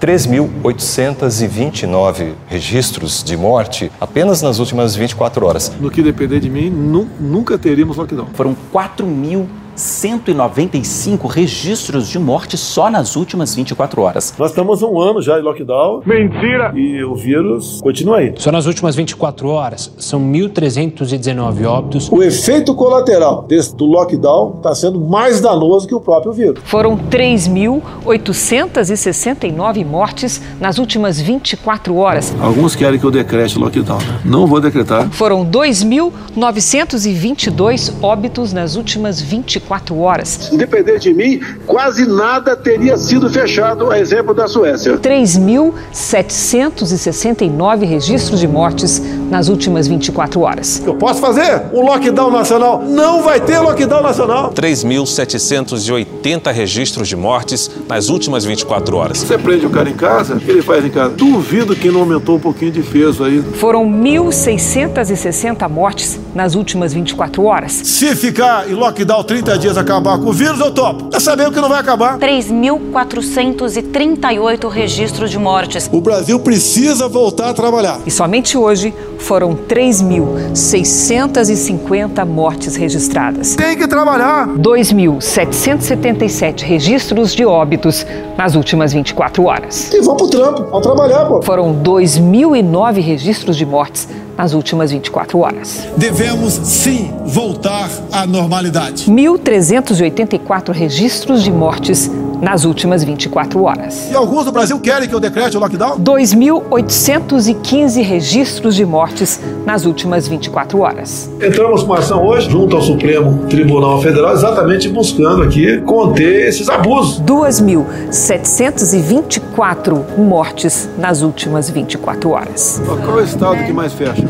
3.829 registros de morte apenas nas últimas 24 horas. No que depender de mim, nu nunca teríamos lockdown. Foram 4 mil 195 registros de morte só nas últimas 24 horas. Nós estamos um ano já em lockdown. Mentira! E o vírus continua aí. Só nas últimas 24 horas são 1.319 óbitos. O efeito colateral desse, do lockdown está sendo mais danoso que o próprio vírus. Foram 3.869 mortes nas últimas 24 horas. Alguns querem que eu decrete lockdown. Não vou decretar. Foram 2.922 óbitos nas últimas 24 24 horas. Se depender de mim, quase nada teria sido fechado, a exemplo da Suécia. 3.769 registros de mortes nas últimas 24 horas. Eu posso fazer um lockdown nacional? Não vai ter lockdown nacional. 3.780 registros de mortes nas últimas 24 horas. Você prende o cara em casa, o que ele faz em casa? Duvido que não aumentou um pouquinho de peso aí. Foram 1.660 mortes nas últimas 24 horas. Se ficar em lockdown 30 dias acabar com o vírus, eu topo. É saber o que não vai acabar. 3.438 registros de mortes. O Brasil precisa voltar a trabalhar. E somente hoje foram 3.650 mortes registradas. Tem que trabalhar. 2.777 registros de óbitos nas últimas 24 horas. E vão pro trampo, vão trabalhar, pô. Foram 2.009 registros de mortes nas últimas 24 horas. Devemos sim voltar à normalidade. 1.384 registros de mortes nas últimas 24 horas. E alguns do Brasil querem que eu decrete o lockdown? 2.815 registros de mortes nas últimas 24 horas. Entramos com ação hoje junto ao Supremo Tribunal Federal, exatamente buscando aqui conter esses abusos. 2.724 mortes nas últimas 24 horas. Qual é o estado que mais fecha?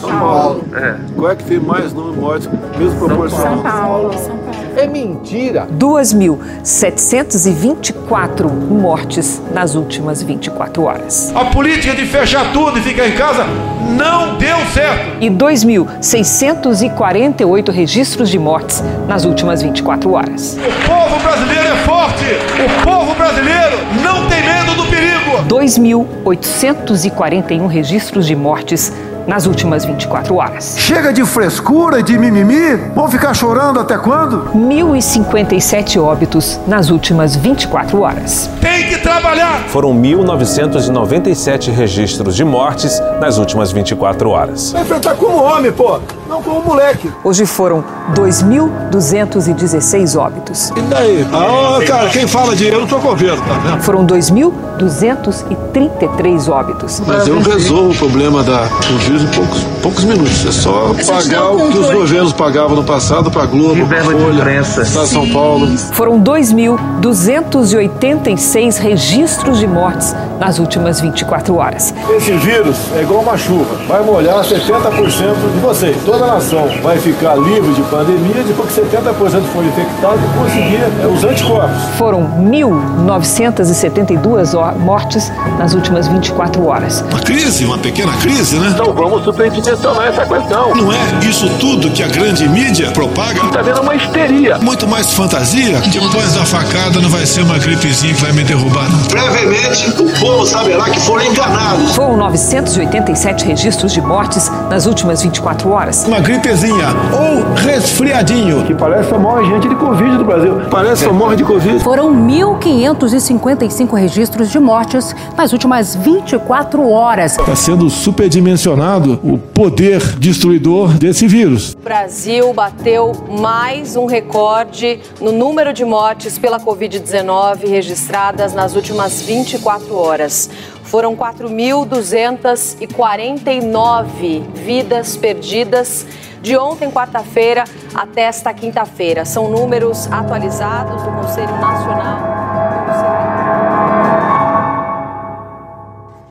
São Paulo. É. Qual é que tem mais número de mortes, mesmo proporcional? São Paulo. São Paulo. É mentira. 2.724 mortes nas últimas 24 horas. A política de fechar tudo e ficar em casa não deu certo. E 2.648 registros de mortes nas últimas 24 horas. O povo brasileiro é forte. O povo brasileiro não tem medo do perigo. 2.841 registros de mortes nas últimas 24 horas. Chega de frescura e de mimimi? Vão ficar chorando até quando? 1.057 óbitos nas últimas 24 horas. Tem que trabalhar! Foram 1.997 registros de mortes nas últimas 24 horas. Vai enfrentar como homem, pô, não como moleque. Hoje foram 2.216 óbitos. E daí? Ah, cara, quem fala de eu não tô governo, tá vendo? Foram 2.233 óbitos. Mas eu resolvo o problema da, do vírus em poucos, poucos minutos. É só pagar o que os governos pagavam no passado para Globo, pra Folha, de São Paulo. Foram 2.286 registros de mortes nas últimas 24 horas. Esse vírus é igual uma chuva. Vai molhar 70% de vocês. Toda a nação vai ficar livre de pandemia depois que 70% for infectado e conseguir é, os anticorpos. Foram 1.972 ó- mortes nas últimas 24 horas. Uma crise, uma pequena crise, né? Então vamos superdimensionar essa questão. Não é isso tudo que a grande mídia propaga? Tá vendo uma histeria. Muito mais fantasia. Depois da facada não vai ser uma gripezinha que vai me derrubar, não. Brevemente, o povo saberá que foram enganados. Foram 987 registros de mortes nas últimas 24 horas. Uma gripezinha ou resfriadinho. Que parece que morre gente de Covid do Brasil. Parece que morre de Covid. Foram 1.555 registros de mortes nas últimas 24 horas. Está sendo superdimensionado o poder destruidor desse vírus. O Brasil bateu mais um recorde no número de mortes pela Covid-19 registradas nas últimas 24 horas. Foram 4.249 vidas perdidas de ontem, quarta-feira, até esta quinta-feira. São números atualizados do Conselho Nacional.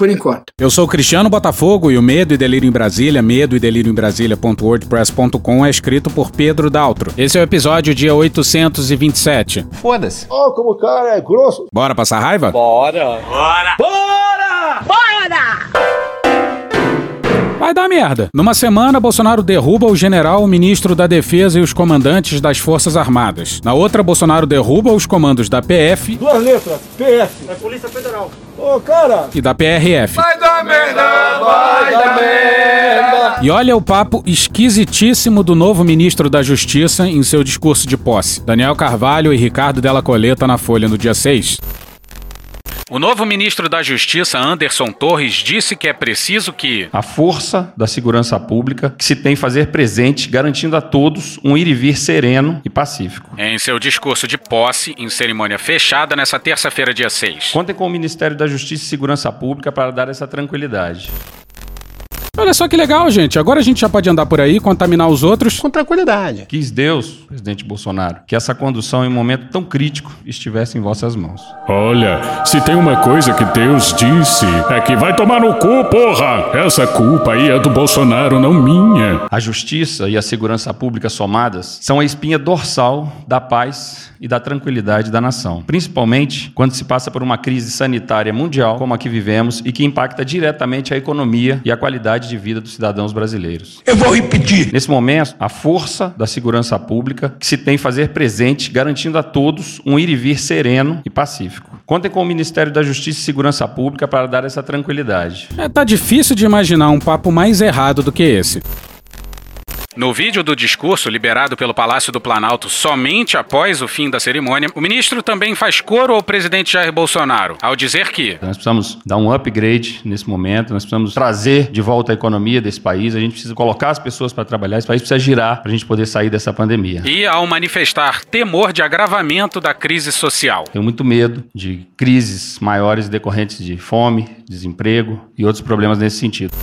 Por enquanto. Eu sou Cristiano Botafogo e o Medo e Delírio em Brasília, medo e delírio em Brasília.wordpress.com é escrito por Pedro Daltro. Esse é o episódio dia 827. Foda-se. Ó, como o cara é grosso. Bora passar raiva? Bora. Bora! Bora! Vai dar merda. Numa semana, Bolsonaro derruba o general, o ministro da Defesa e os comandantes das Forças Armadas. Na outra, Bolsonaro derruba os comandos da PF. Duas letras, PF. É Polícia Federal. Ô, cara. E da PRF. Vai dar merda, vai dar merda. E olha o papo esquisitíssimo do novo ministro da Justiça em seu discurso de posse. Daniel Carvalho e Ricardo Della Coleta na Folha no dia 6. O novo ministro da Justiça, Anderson Torres, disse que é preciso que a força da segurança pública que se tem fazer presente, garantindo a todos um ir e vir sereno e pacífico. Em seu discurso de posse, em cerimônia fechada nessa terça-feira, dia 6. Contem com o Ministério da Justiça e Segurança Pública para dar essa tranquilidade. Olha só que legal, gente. Agora a gente já pode andar por aí, contaminar os outros. Com tranquilidade. Quis Deus, presidente Bolsonaro, que essa condução em um momento tão crítico estivesse em vossas mãos. Olha, se tem uma coisa que Deus disse, é que vai tomar no cu, porra! Essa culpa aí é do Bolsonaro, não minha. A justiça e a segurança pública somadas são a espinha dorsal da paz e da tranquilidade da nação. Principalmente quando se passa por uma crise sanitária mundial como a que vivemos e que impacta diretamente a economia e a qualidade de vida dos cidadãos brasileiros. Eu vou repetir. Nesse momento, a força da segurança pública que se tem fazer presente, garantindo a todos um ir e vir sereno e pacífico. Contem com o Ministério da Justiça e Segurança Pública para dar essa tranquilidade. É, tá difícil de imaginar um papo mais errado do que esse. No vídeo do discurso liberado pelo Palácio do Planalto somente após o fim da cerimônia, o ministro também faz coro ao presidente Jair Bolsonaro, ao dizer que nós precisamos dar um upgrade nesse momento, nós precisamos trazer de volta a economia desse país, a gente precisa colocar as pessoas para trabalhar, esse país precisa girar para a gente poder sair dessa pandemia. E ao manifestar temor de agravamento da crise social. Tenho muito medo de crises maiores decorrentes de fome, desemprego e outros problemas nesse sentido.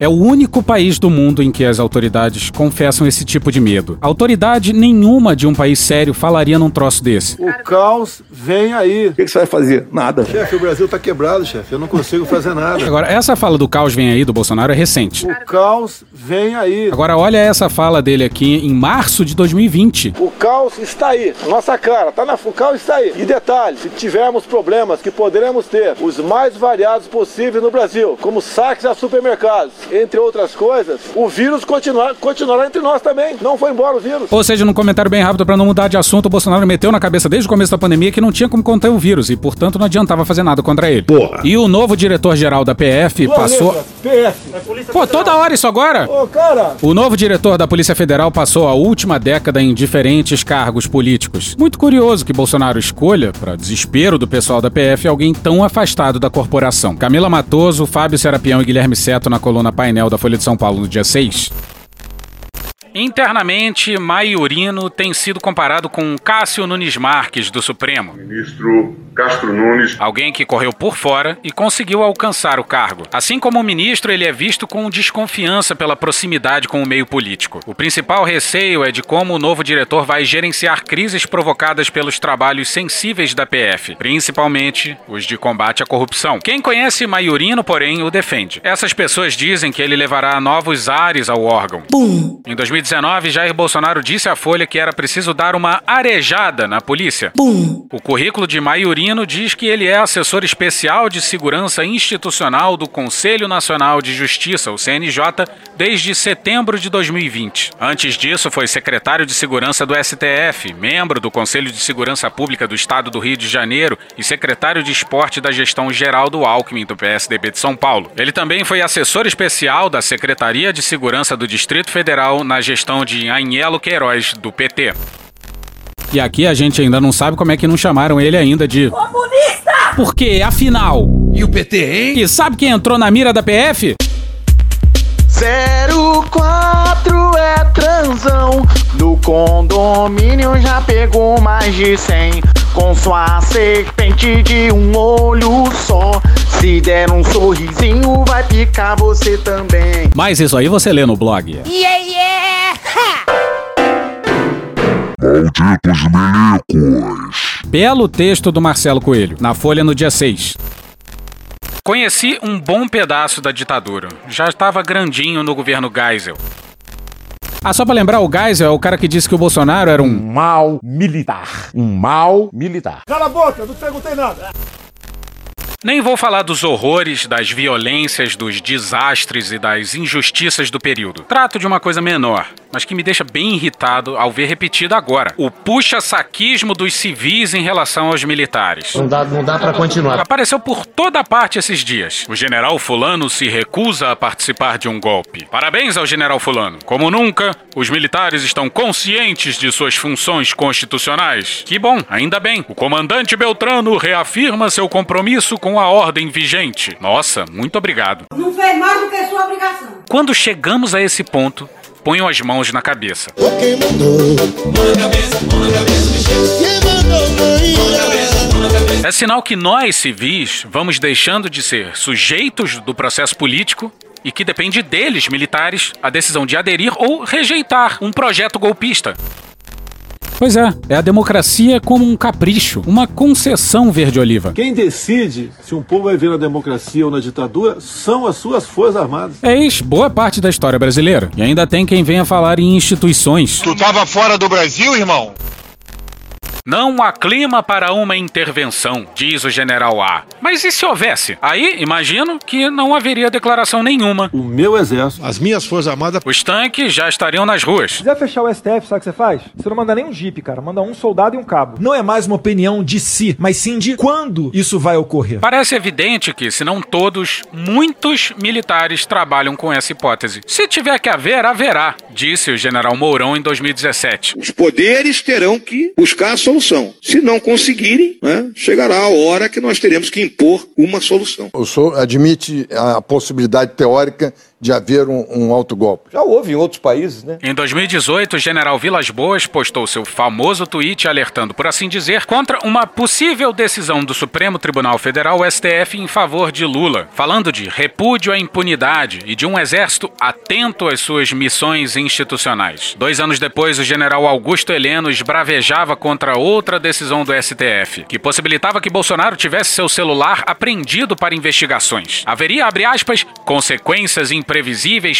É o único país do mundo em que as autoridades confessam esse tipo de medo. Autoridade nenhuma de um país sério falaria num troço desse. O caos vem aí. O que, que você vai fazer? Nada. Chefe, o Brasil tá quebrado, chefe. Eu não consigo fazer nada. Agora, essa fala do caos vem aí do Bolsonaro é recente. O caos vem aí. Agora, olha essa fala dele aqui em março de 2020. O caos está aí, nossa cara, tá na, o caos está aí. E detalhe, se tivermos problemas que poderemos ter, os mais variados possíveis no Brasil, como saques a supermercados, entre outras coisas, o vírus continuar, continuará entre nós também. Não foi embora o vírus. Ou seja, num comentário bem rápido para não mudar de assunto, o Bolsonaro meteu na cabeça desde o começo da pandemia que não tinha como conter o vírus e, portanto, não adiantava fazer nada contra ele. Porra. E o novo diretor-geral da PF Duas passou. PF. Pô, toda hora isso agora? Ô, cara. O novo diretor da Polícia Federal passou a última década em diferentes cargos políticos. Muito curioso que Bolsonaro escolha, para desespero do pessoal da PF, alguém tão afastado da corporação. Camila Matoso, Fábio Serapião e Guilherme Seto na coluna painel da Folha de São Paulo no dia 6. Internamente, Maiorino tem sido comparado com Cássio Nunes Marques, do Supremo. Ministro Castro Nunes. Alguém que correu por fora e conseguiu alcançar o cargo. Assim como o ministro, ele é visto com desconfiança pela proximidade com o meio político. O principal receio é de como o novo diretor vai gerenciar crises provocadas pelos trabalhos sensíveis da PF, principalmente os de combate à corrupção. Quem conhece Maiorino, porém, o defende. Essas pessoas dizem que ele levará novos ares ao órgão. Bum. Em 2019, Jair Bolsonaro disse à Folha que era preciso dar uma arejada na polícia. Bum. O currículo de Maiorino diz que ele é assessor especial de segurança institucional do Conselho Nacional de Justiça, o CNJ, desde setembro de 2020. Antes disso, foi secretário de segurança do STF, membro do Conselho de Segurança Pública do Estado do Rio de Janeiro e secretário de esporte da gestão geral do Alckmin do PSDB de São Paulo. Ele também foi assessor especial da Secretaria de Segurança do Distrito Federal na gestão de Anhelo Queiroz, do PT. E aqui a gente ainda não sabe como é que não chamaram ele ainda de. Comunista! Porque, afinal. E o PT, hein? E sabe quem entrou na mira da PF? 04 é transão. No condomínio já pegou mais de 100. Com sua serpente de um olho só. Se der um sorrisinho, vai picar você também. Mas isso aí você lê no blog. Yeah, yeah! Malditos milicos. Belo texto do Marcelo Coelho, na Folha no dia 6. Conheci um bom pedaço da ditadura. Já estava grandinho no governo Geisel. Ah, só pra lembrar, o Geisel é o cara que disse que o Bolsonaro era um... Um mal militar. Um mal militar. Cala a boca, não perguntei nada. Nem vou falar dos horrores, das violências, dos desastres e das injustiças do período. Trato de uma coisa menor, mas que me deixa bem irritado ao ver repetido agora: o puxa-saquismo dos civis em relação aos militares. Não dá, não dá para continuar. Apareceu por toda parte esses dias. O general Fulano se recusa a participar de um golpe. Parabéns ao general Fulano. Como nunca, os militares estão conscientes de suas funções constitucionais. Que bom, ainda bem. O comandante Beltrano reafirma seu compromisso com a ordem vigente. Nossa, muito obrigado. Não fez mais do que sua obrigação. Quando chegamos a esse ponto, ponham as mãos na cabeça. É sinal que nós, civis, vamos deixando de ser sujeitos do processo político e que depende deles, militares, a decisão de aderir ou rejeitar um projeto golpista. Pois é, é a democracia como um capricho, uma concessão verde-oliva. Quem decide se um povo vai ver na democracia ou na ditadura são as suas forças armadas. Eis boa parte da história brasileira. E ainda tem quem venha falar em instituições. Tu tava fora do Brasil, irmão? Não há clima para uma intervenção, diz o general A. Mas e se houvesse? Aí, imagino que não haveria declaração nenhuma. O meu exército, as minhas forças armadas, os tanques já estariam nas ruas. Se quiser fechar o STF, sabe o que você faz? Você não manda nem um jipe, cara. Manda um soldado e um cabo. Não é mais uma opinião de si, mas sim de quando isso vai ocorrer. Parece evidente que, se não todos, muitos militares trabalham com essa hipótese. Se tiver que haver, haverá, disse o general Mourão em 2017. Os poderes terão que buscar a solução. Se não conseguirem, né, chegará a hora que nós teremos que impor uma solução. O senhor admite a possibilidade teórica de haver um, um autogolpe. Já houve em outros países, né? Em 2018, o general Vilas Boas postou seu famoso tweet alertando, por assim dizer, contra uma possível decisão do Supremo Tribunal Federal, STF, em favor de Lula, falando de repúdio à impunidade e de um exército atento às suas missões institucionais. Dois anos depois, o general Augusto Heleno esbravejava contra outra decisão do STF, que possibilitava que Bolsonaro tivesse seu celular apreendido para investigações. Haveria, abre aspas, consequências imprevisíveis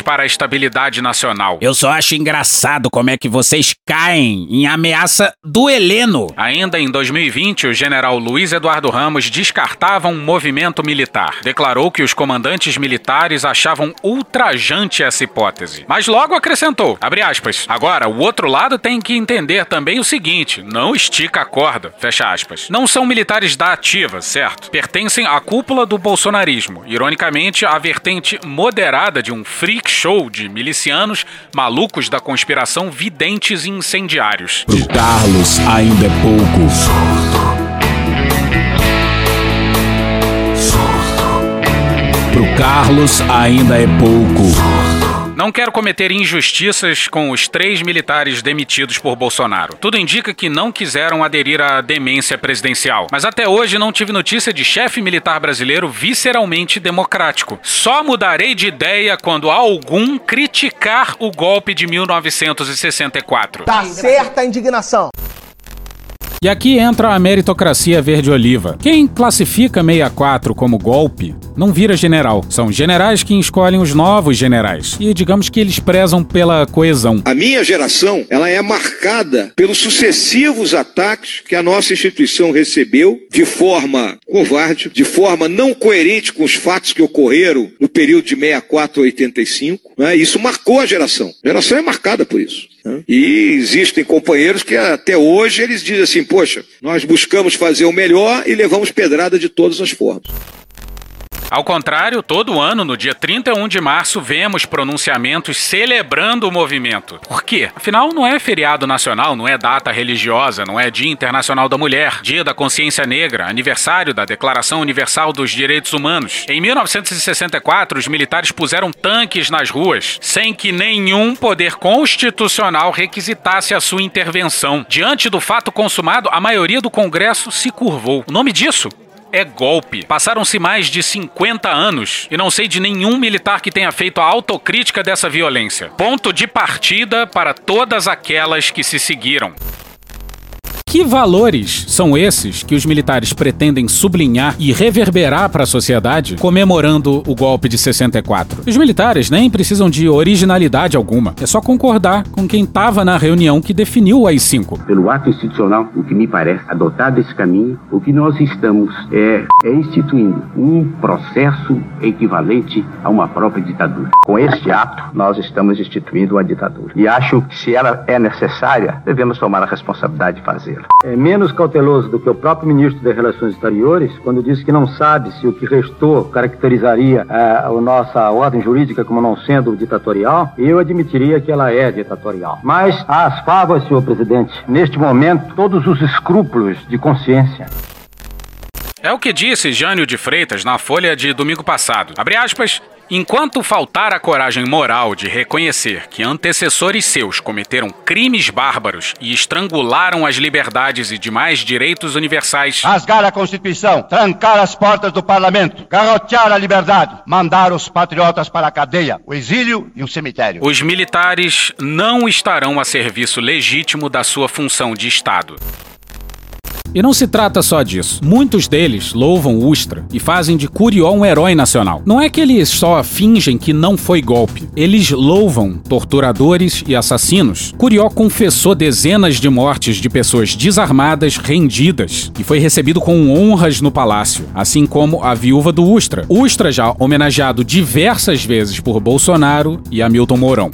para a estabilidade nacional. Eu só acho engraçado como é que vocês caem em ameaça do Heleno. Ainda em 2020, o general Luiz Eduardo Ramos descartava um movimento militar. Declarou que os comandantes militares achavam ultrajante essa hipótese. Mas logo acrescentou, abre aspas, agora o outro lado tem que entender também o seguinte, não estica a corda, fecha aspas. Não são militares da ativa, certo? Pertencem à cúpula do bolsonarismo, ironicamente a vertente moderada de um freak show de milicianos malucos da conspiração videntes e incendiários. Pro Carlos ainda é pouco. Pro Carlos ainda é pouco. Não quero cometer injustiças com os três militares demitidos por Bolsonaro. Tudo indica que não quiseram aderir à demência presidencial. Mas até hoje não tive notícia de chefe militar brasileiro visceralmente democrático. Só mudarei de ideia quando algum criticar o golpe de 1964. Tá certa a indignação. E aqui entra a meritocracia verde-oliva. Quem classifica 64 como golpe não vira general. São generais que escolhem os novos generais. E digamos que eles prezam pela coesão. A minha geração, ela é marcada pelos sucessivos ataques que a nossa instituição recebeu de forma covarde, de forma não coerente com os fatos que ocorreram no período de 64 a 85. Né? Isso marcou a geração. A geração é marcada por isso. E existem companheiros que até hoje eles dizem assim, poxa, nós buscamos fazer o melhor e levamos pedrada de todas as formas. Ao contrário, todo ano, no dia 31 de março, vemos pronunciamentos celebrando o movimento. Por quê? Afinal, não é feriado nacional, não é data religiosa, não é Dia Internacional da Mulher, Dia da Consciência Negra, aniversário da Declaração Universal dos Direitos Humanos. Em 1964, os militares puseram tanques nas ruas, sem que nenhum poder constitucional requisitasse a sua intervenção. Diante do fato consumado, a maioria do Congresso se curvou. O nome disso? É golpe. Passaram-se mais de 50 anos e não sei de nenhum militar que tenha feito a autocrítica dessa violência. Ponto de partida para todas aquelas que se seguiram. Que valores são esses que os militares pretendem sublinhar e reverberar para a sociedade comemorando o golpe de 64? Os militares nem precisam de originalidade alguma, é só concordar com quem estava na reunião que definiu o AI-5. Pelo ato institucional, o que me parece, adotado esse caminho, o que nós estamos é, é instituindo um processo equivalente a uma própria ditadura. Com este ato, nós estamos instituindo uma ditadura. E acho que se ela é necessária, devemos tomar a responsabilidade de fazê-la. É menos cauteloso do que o próprio ministro das Relações Exteriores, quando disse que não sabe se o que restou caracterizaria a, a nossa ordem jurídica como não sendo ditatorial, eu admitiria que ela é ditatorial. Mas, às favas, senhor presidente, neste momento, todos os escrúpulos de consciência é o que disse Jânio de Freitas na Folha de domingo passado. Abre aspas. Enquanto faltar a coragem moral de reconhecer que antecessores seus cometeram crimes bárbaros e estrangularam as liberdades e demais direitos universais, rasgar a Constituição, trancar as portas do parlamento, garrotear a liberdade, mandar os patriotas para a cadeia, o exílio e o cemitério. Os militares não estarão a serviço legítimo da sua função de Estado. E não se trata só disso. Muitos deles louvam Ustra e fazem de Curió um herói nacional. Não é que eles só fingem que não foi golpe. Eles louvam torturadores e assassinos. Curió confessou dezenas de mortes de pessoas desarmadas, rendidas, e foi recebido com honras no palácio, assim como a viúva do Ustra. Ustra já homenageado diversas vezes por Bolsonaro e Hamilton Mourão.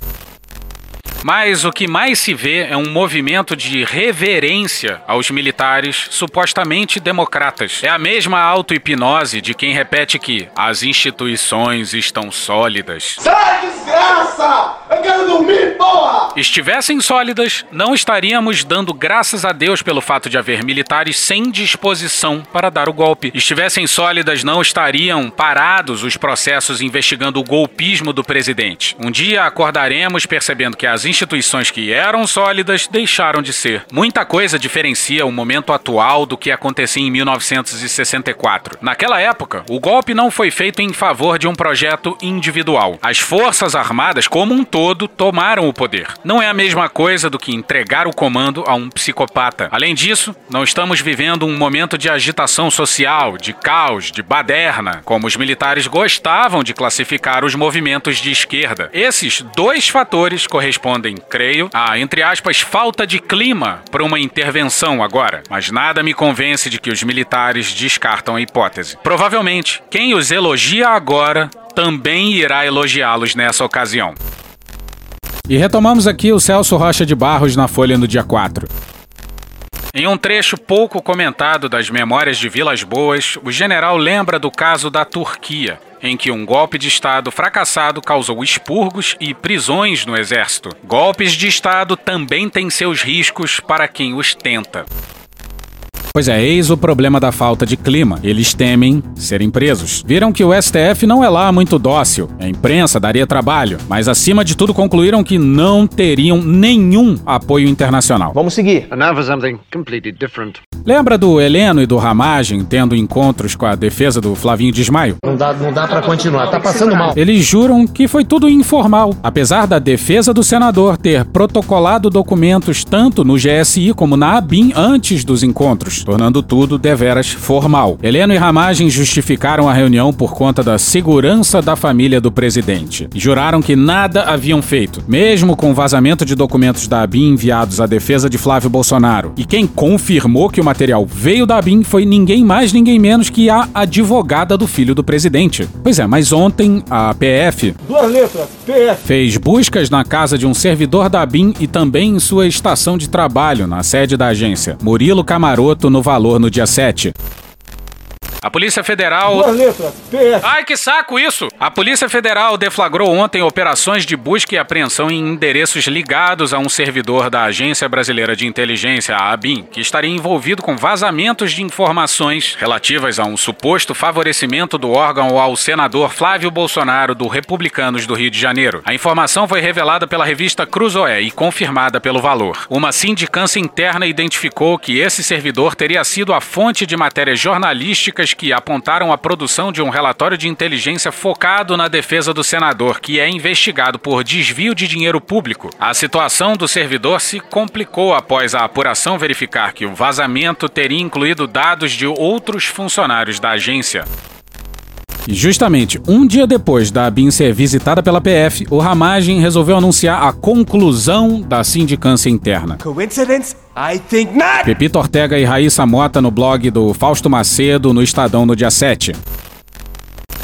Mas o que mais se vê é um movimento de reverência aos militares supostamente democratas. É a mesma auto-hipnose de quem repete que as instituições estão sólidas. Sai, desgraça! Eu quero dormir, porra! Estivessem sólidas, não estaríamos dando graças a Deus pelo fato de haver militares sem disposição para dar o golpe. Estivessem sólidas, não estariam parados os processos investigando o golpismo do presidente. Um dia acordaremos percebendo que as instituições que eram sólidas deixaram de ser. Muita coisa diferencia o momento atual do que acontecia em 1964. Naquela época, o golpe não foi feito em favor de um projeto individual. As Forças Armadas, como um todo, tomaram o poder. Não é a mesma coisa do que entregar o comando a um psicopata. Além disso, não estamos vivendo um momento de agitação social, de caos, de baderna, como os militares gostavam de classificar os movimentos de esquerda. Esses dois fatores correspondem respondem, creio, a, entre aspas, falta de clima para uma intervenção agora. Mas nada me convence de que os militares descartam a hipótese. Provavelmente, quem os elogia agora também irá elogiá-los nessa ocasião. E retomamos aqui o Celso Rocha de Barros na Folha no dia 4. Em um trecho pouco comentado das Memórias de Vilas Boas, o general lembra do caso da Turquia, em que um golpe de Estado fracassado causou expurgos e prisões no exército. Golpes de Estado também têm seus riscos para quem os tenta. Pois é, eis o problema da falta de clima. Eles temem serem presos. Viram que o STF não é lá muito dócil. A imprensa daria trabalho, mas acima de tudo concluíram que não teriam nenhum apoio internacional. Vamos seguir. Lembra do Heleno e do Ramagem tendo encontros com a defesa do Flavinho Desmaio? Não dá, não dá para continuar, tá passando mal. Eles juram que foi tudo informal, apesar da defesa do senador ter protocolado documentos tanto no GSI como na ABIN antes dos encontros tornando tudo deveras formal. Heleno e Ramagem justificaram a reunião por conta da segurança da família do presidente. E juraram que nada haviam feito, mesmo com o vazamento de documentos da ABIN enviados à defesa de Flávio Bolsonaro. E quem confirmou que o material veio da ABIN foi ninguém mais, ninguém menos que a advogada do filho do presidente. Pois é, mas ontem a PF. Duas letras, PF. Fez buscas na casa de um servidor da ABIN e também em sua estação de trabalho, na sede da agência. Murilo Camaroto no valor no dia 7. A Polícia Federal. Duas letras, PF. Ai, que saco isso! A Polícia Federal deflagrou ontem operações de busca e apreensão em endereços ligados a um servidor da Agência Brasileira de Inteligência, a ABIN, que estaria envolvido com vazamentos de informações relativas a um suposto favorecimento do órgão ao senador Flávio Bolsonaro do Republicanos do Rio de Janeiro. A informação foi revelada pela revista Cruzoé e confirmada pelo Valor. Uma sindicância interna identificou que esse servidor teria sido a fonte de matérias jornalísticas evidências que apontaram a produção de um relatório de inteligência focado na defesa do senador, que é investigado por desvio de dinheiro público. A situação do servidor se complicou após a apuração verificar que o vazamento teria incluído dados de outros funcionários da agência. E justamente um dia depois da ABIN ser visitada pela PF, o Ramagem resolveu anunciar a conclusão da sindicância interna. Coincidence? I think not! Pepito Ortega e Raíssa Mota no blog do Fausto Macedo no Estadão no dia 7.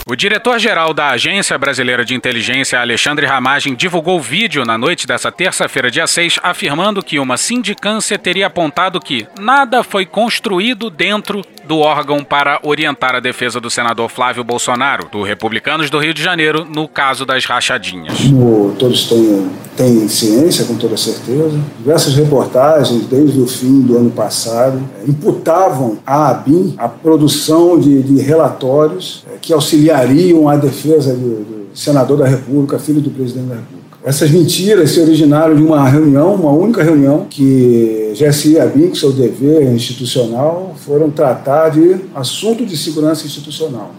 O diretor-geral da Agência Brasileira de Inteligência, Alexandre Ramagem, divulgou vídeo na noite dessa terça-feira, dia 6, afirmando que uma sindicância teria apontado que nada foi construído dentro do órgão para orientar a defesa do senador Flávio Bolsonaro, do Republicanos do Rio de Janeiro, no caso das rachadinhas. Como todos têm, têm ciência, com toda certeza, diversas reportagens desde o fim do ano passado imputavam à ABIN a produção de, de relatórios eh, que auxiliariam a defesa do, do senador da República, filho do presidente da República. Essas mentiras se originaram de uma reunião, uma única reunião, que GSI e ABIN, que seu dever institucional, foram tratar de assunto de segurança institucional.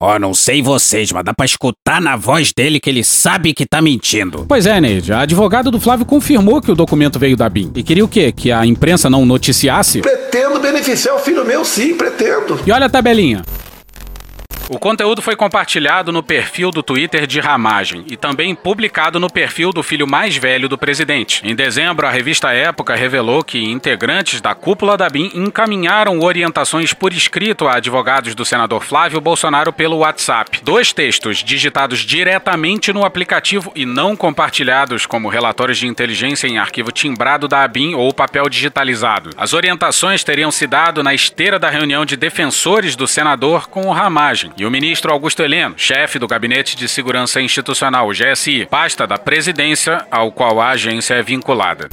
Ó, oh, não sei vocês, mas dá pra escutar na voz dele que ele sabe que tá mentindo. Pois é, Neide. A advogada do Flávio confirmou que o documento veio da BIM. E queria o quê? Que a imprensa não noticiasse? Pretendo beneficiar o filho meu, sim, pretendo. E olha a tabelinha. O conteúdo foi compartilhado no perfil do Twitter de Ramagem e também publicado no perfil do filho mais velho do presidente. Em dezembro, a revista Época revelou que integrantes da cúpula da BIM encaminharam orientações por escrito a advogados do senador Flávio Bolsonaro pelo WhatsApp. Dois textos digitados diretamente no aplicativo e não compartilhados como relatórios de inteligência em arquivo timbrado da ABIN ou papel digitalizado. As orientações teriam se dado na esteira da reunião de defensores do senador com o Ramagem e o ministro Augusto Heleno, chefe do Gabinete de Segurança Institucional, GSI, pasta da presidência ao qual a agência é vinculada.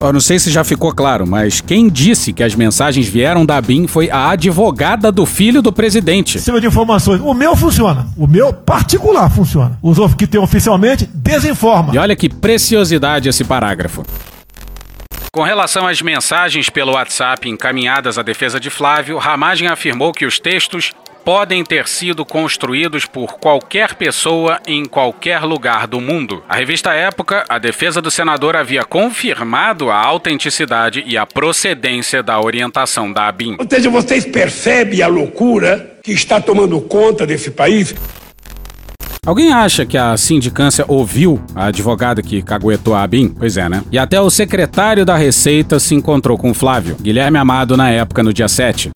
Eu não sei se já ficou claro, mas quem disse que as mensagens vieram da BIM foi a advogada do filho do presidente. Cima de informações. O meu funciona. O meu particular funciona. Os outros que tem oficialmente desinforma. E olha que preciosidade esse parágrafo. Com relação às mensagens pelo WhatsApp encaminhadas à defesa de Flávio, Ramagem afirmou que os textos podem ter sido construídos por qualquer pessoa em qualquer lugar do mundo. A revista Época, a defesa do senador havia confirmado a autenticidade e a procedência da orientação da ABIN. Ou seja, vocês percebem a loucura que está tomando conta desse país? Alguém acha que a sindicância ouviu a advogada que caguetou a ABIN? Pois é, né? E até o secretário da Receita se encontrou com Flávio, Guilherme Amado, na época, no dia 7.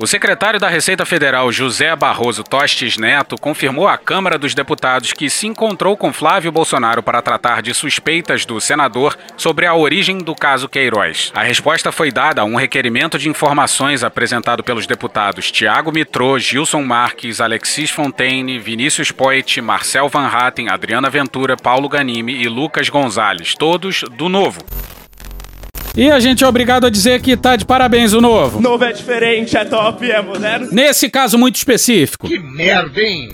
O secretário da Receita Federal, José Barroso Tostes Neto, confirmou à Câmara dos Deputados que se encontrou com Flávio Bolsonaro para tratar de suspeitas do senador sobre a origem do caso Queiroz. A resposta foi dada a um requerimento de informações apresentado pelos deputados Tiago Mitrô, Gilson Marques, Alexis Fontaine, Vinícius Poit, Marcel Van Hatten, Adriana Ventura, Paulo Ganimi e Lucas Gonzalez, todos do Novo. E a gente é obrigado a dizer que tá de parabéns o novo. Novo é diferente, é top, é moderno. Nesse caso muito específico. Que merda, hein?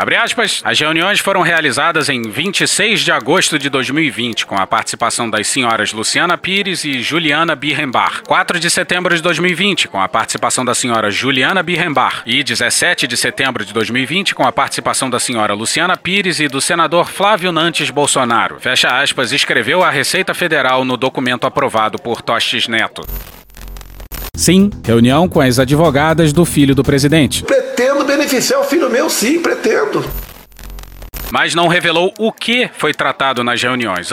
Abre aspas, as reuniões foram realizadas em 26 de agosto de 2020, com a participação das senhoras Luciana Pires e Juliana Birrenbach. 4 de setembro de 2020, com a participação da senhora Juliana Birrenbach. E 17 de setembro de 2020, com a participação da senhora Luciana Pires e do senador Flávio Nantes Bolsonaro. Fecha aspas, escreveu a Receita Federal no documento aprovado por Tostes Neto. Sim, reunião com as advogadas do filho do presidente. Pretendo beneficiar o filho meu, sim, pretendo mas não revelou o que foi tratado nas reuniões.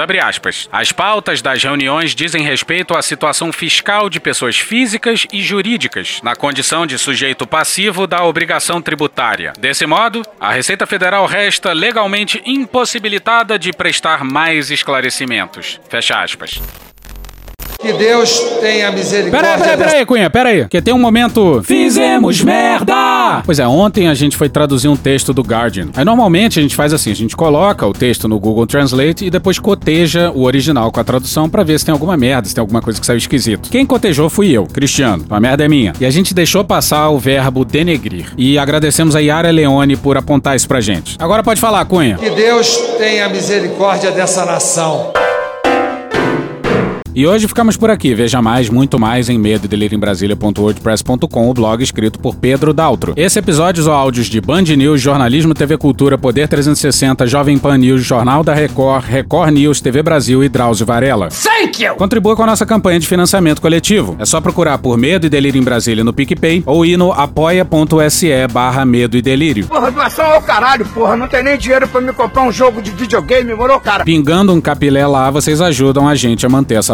As pautas das reuniões dizem respeito à situação fiscal de pessoas físicas e jurídicas, na condição de sujeito passivo da obrigação tributária. Desse modo, a Receita Federal resta legalmente impossibilitada de prestar mais esclarecimentos. Fecha aspas. Que Deus tenha misericórdia. Peraí, peraí, peraí, Cunha, peraí. Porque tem um momento. Fizemos merda! Pois é, ontem a gente foi traduzir um texto do Guardian. Aí normalmente a gente faz assim: a gente coloca o texto no Google Translate e depois coteja o original com a tradução para ver se tem alguma merda, se tem alguma coisa que saiu esquisito. Quem cotejou fui eu, Cristiano. A merda é minha. E a gente deixou passar o verbo denegrir. E agradecemos a Yara Leone por apontar isso pra gente. Agora pode falar, Cunha. Que Deus tenha misericórdia dessa nação. E hoje ficamos por aqui. Veja mais, muito mais em medo em Brasília.wordpress.com, o blog escrito por Pedro Daltro. Esse episódio ou áudios de Band News, Jornalismo, TV Cultura, Poder 360, Jovem Pan News, Jornal da Record, Record News, TV Brasil e Drauzio Varela. Thank you! Contribua com a nossa campanha de financiamento coletivo. É só procurar por Medo e Delírio em Brasília no PicPay ou ir no apoia.se barra Medo e Delírio. Porra, doação ao caralho, porra. Não tem nem dinheiro pra me comprar um jogo de videogame, morou, cara? Pingando um capilé lá, vocês ajudam a gente a manter essa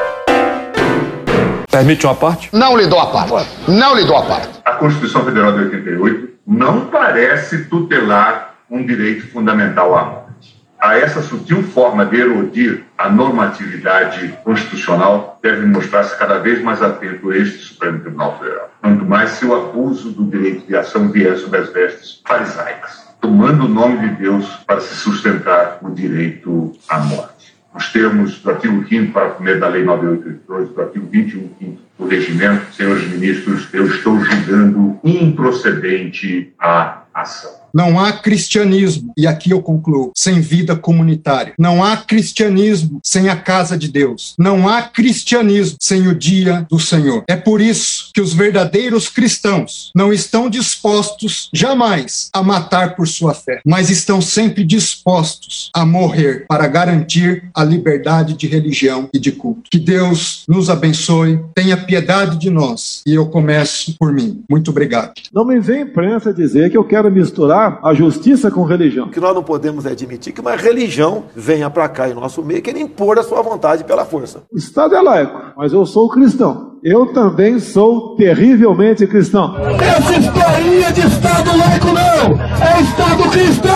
Permite uma parte? Não lhe dou a parte. Não lhe dou a parte. A Constituição Federal de 88 não parece tutelar um direito fundamental à morte. A essa sutil forma de erodir a normatividade constitucional deve mostrar-se cada vez mais atento este Supremo Tribunal Federal. Quanto mais se o abuso do direito de ação vier sob as vestes farisaicas, tomando o nome de Deus para se sustentar o direito à morte os termos do artigo 5 para o da Lei 9882, do artigo 21 5 do regimento, senhores ministros, eu estou julgando improcedente a ação. Não há cristianismo, e aqui eu concluo, sem vida comunitária. Não há cristianismo sem a casa de Deus. Não há cristianismo sem o dia do Senhor. É por isso que os verdadeiros cristãos não estão dispostos jamais a matar por sua fé, mas estão sempre dispostos a morrer para garantir a liberdade de religião e de culto. Que Deus nos abençoe, tenha piedade de nós. E eu começo por mim. Muito obrigado. Não me vem imprensa dizer que eu quero misturar a justiça com religião. O que nós não podemos admitir que uma religião venha para cá em nosso meio e queira impor a sua vontade pela força. O Estado é laico, mas eu sou cristão. Eu também sou terrivelmente cristão. Essa historinha de Estado laico não! É Estado cristão!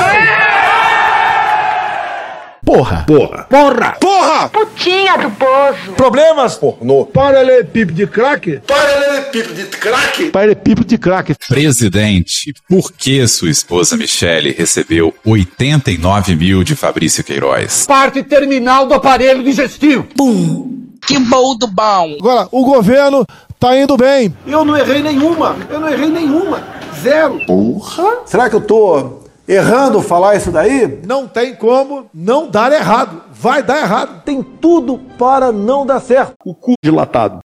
Porra! Porra! Porra! Porra! Putinha do poço. Problemas? Pornô. Paralelepípedo de crack? Paralelepípedo de crack? Paralelepípedo de crack. Presidente, por que sua esposa Michele recebeu 89 mil de Fabrício Queiroz? Parte terminal do aparelho digestivo. Pum! Que bom do bom! Agora, o governo tá indo bem. Eu não errei nenhuma. Eu não errei nenhuma. Zero. Porra! Será que eu tô errando falar isso daí? Não tem como não dar errado. Vai dar errado. Tem tudo para não dar certo. O cu dilatado.